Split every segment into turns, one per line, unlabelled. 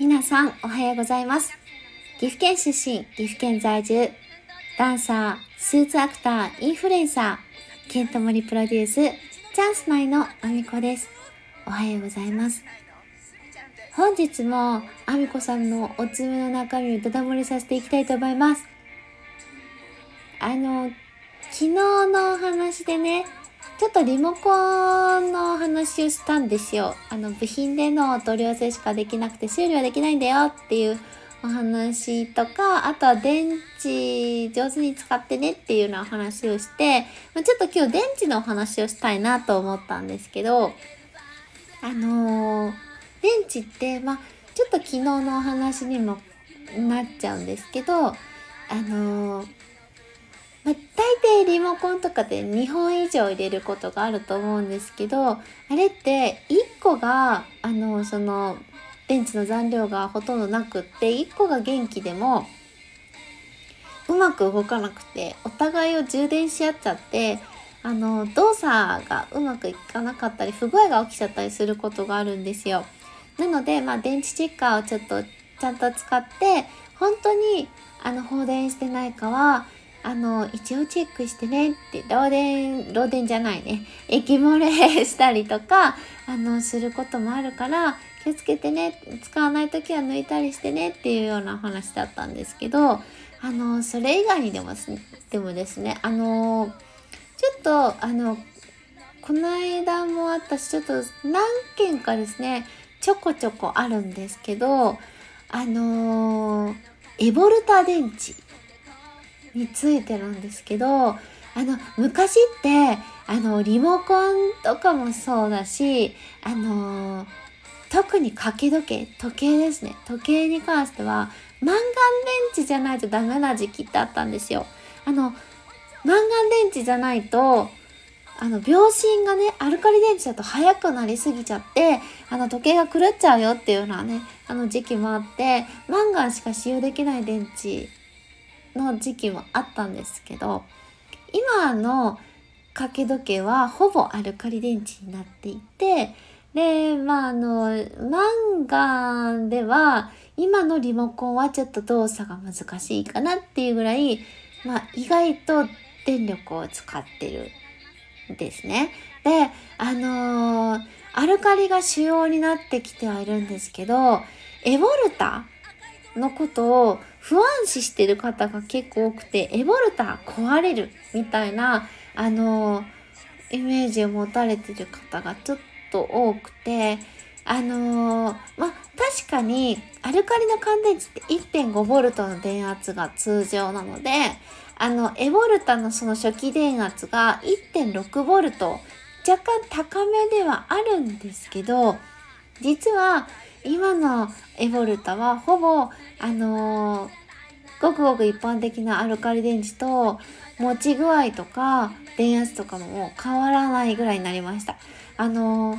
皆さんおはようございます。岐阜県出身、岐阜県在住、ダンサー、スーツアクター、インフルエンサー、ケントモリプロデュース、チャンス内のあみこです。おはようございます。本日もあみこさんのおつむの中身をただ漏れさせていきたいと思います。あの、昨日のお話でね、ちょっとリモコンの話をしたんですよ。あの、部品での取り寄せしかできなくて修理はできないんだよっていうお話とか、あとは電池上手に使ってねっていうようなお話をして、ちょっと今日電池のお話をしたいなと思ったんですけど、あのー、電池って、まあ、ちょっと昨日のお話にもなっちゃうんですけど、あのーまあ、大抵リモコンとかで2本以上入れることがあると思うんですけど、あれって1個が、あの、その、電池の残量がほとんどなくって、1個が元気でも、うまく動かなくて、お互いを充電し合っちゃって、あの、動作がうまくいかなかったり、不具合が起きちゃったりすることがあるんですよ。なので、まあ、電池チェッカーをちょっとちゃんと使って、本当に、あの、放電してないかは、あの、一応チェックしてねって、漏電、漏電じゃないね。液漏れしたりとか、あの、することもあるから、気をつけてね、使わない時は抜いたりしてねっていうような話だったんですけど、あの、それ以外にでもでもですね、あの、ちょっと、あの、この間もあったし、ちょっと何件かですね、ちょこちょこあるんですけど、あのエボルタ電池についてなんですけどあの昔ってあのリモコンとかもそうだしあの特に掛け時計時計ですね時計に関してはマンガン電池じゃないとダメな時期ってあったんですよ。あのマンガン電池じゃないとあの秒針がねアルカリ電池だと速くなりすぎちゃってあの時計が狂っちゃうよっていうようなねあの時期もあってマンガンしか使用できない電池の時期もあったんですけど今の掛け時計はほぼアルカリ電池になっていてでまああのマンガンでは今のリモコンはちょっと動作が難しいかなっていうぐらい、まあ、意外と電力を使ってるんですね。であのー、アルカリが主要になってきてはいるんですけどエボルタのことを不安視してる方が結構多くて、エボルタ壊れるみたいな、あの、イメージを持たれてる方がちょっと多くて、あのー、ま確かにアルカリの乾電池って 1.5V の電圧が通常なので、あの、エボルタのその初期電圧が 1.6V 若干高めではあるんですけど、実は今のエボルタはほぼ、あのー、ごくごく一般的なアルカリ電池と持ち具合とか電圧とかもも変わらないぐらいになりました。あのー、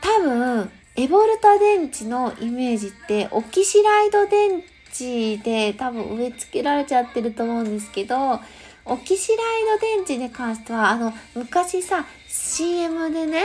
多分、エボルタ電池のイメージってオキシライド電池で多分植え付けられちゃってると思うんですけど、オキシライド電池に関しては、あの、昔さ、CM でね、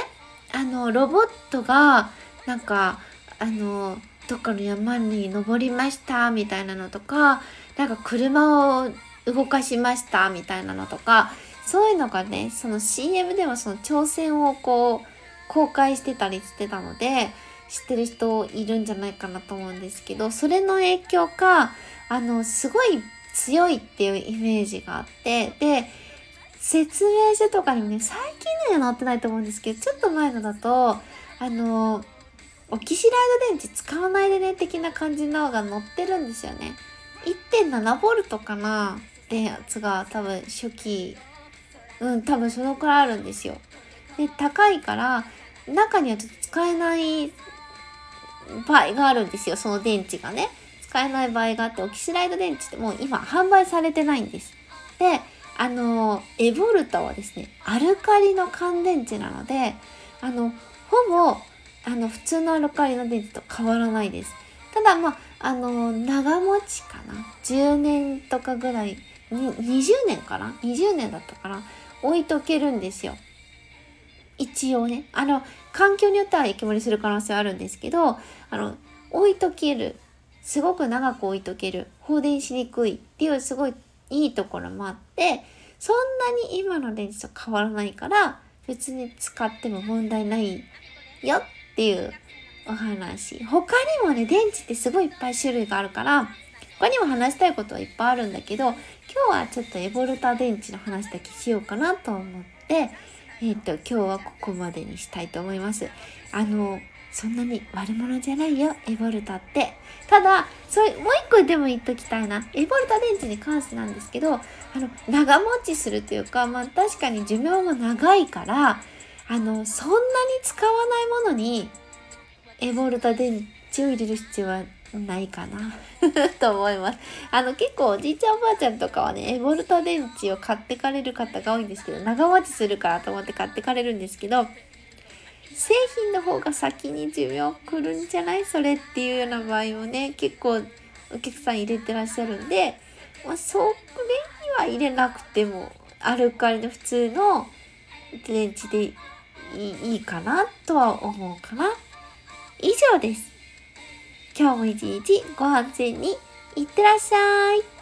あの、ロボットが、なんか、あのどっかの山に登りましたみたいなのとかなんか車を動かしましたみたいなのとかそういうのがねその CM でもその挑戦をこう公開してたりしてたので知ってる人いるんじゃないかなと思うんですけどそれの影響かあのすごい強いっていうイメージがあってで説明書とかにもね最近のは載ってないと思うんですけどちょっと前のだとあのオキシライド電池使わないでね的な感じのが載ってるんですよね。1.7V かな？電圧が多分初期うん多分そのくらいあるんですよ。で高いから中にはちょっと使えない場合があるんですよその電池がね。使えない場合があってオキシライド電池ってもう今販売されてないんです。であのエボルタはですねアルカリの乾電池なのであのほぼあの普通のアルカリの電池と変わらないです。ただまあ、あの長持ちかな10年とかぐらい20年かな？20年だったかな？置いとけるんですよ。一応ね。あの、環境によっては液漏れする可能性はあるんですけど、あの、置いとけるすごく長く置いとける放電しにくいっていうすごいいいところもあってそんなに今の電池と変わらないから別に使っても問題ないよっていうお話他にもね電池ってすごいいっぱい種類があるから他にも話したいことはいっぱいあるんだけど今日はちょっとエボルタ電池の話だけしようかなと思ってえっ、ー、と今日はここまでにしたいと思いますあのそんなに悪者じゃないよ、エボルタって。ただ、それ、もう一個でも言っときたいな。エボルタ電池に関してなんですけど、あの、長持ちするというか、まあ確かに寿命も長いから、あの、そんなに使わないものに、エボルタ電池を入れる必要はないかな と思います。あの結構おじいちゃんおばあちゃんとかはね、エボルタ電池を買ってかれる方が多いんですけど、長持ちするからと思って買ってかれるんですけど、製品の方が先に寿命来るんじゃない？それっていうような場合もね、結構お客さん入れてらっしゃるんで、まあ、それには入れなくても、アルカリの普通の電池でいいかなとは思うかな。以上です。今日も一日ご安全にいってらっしゃい。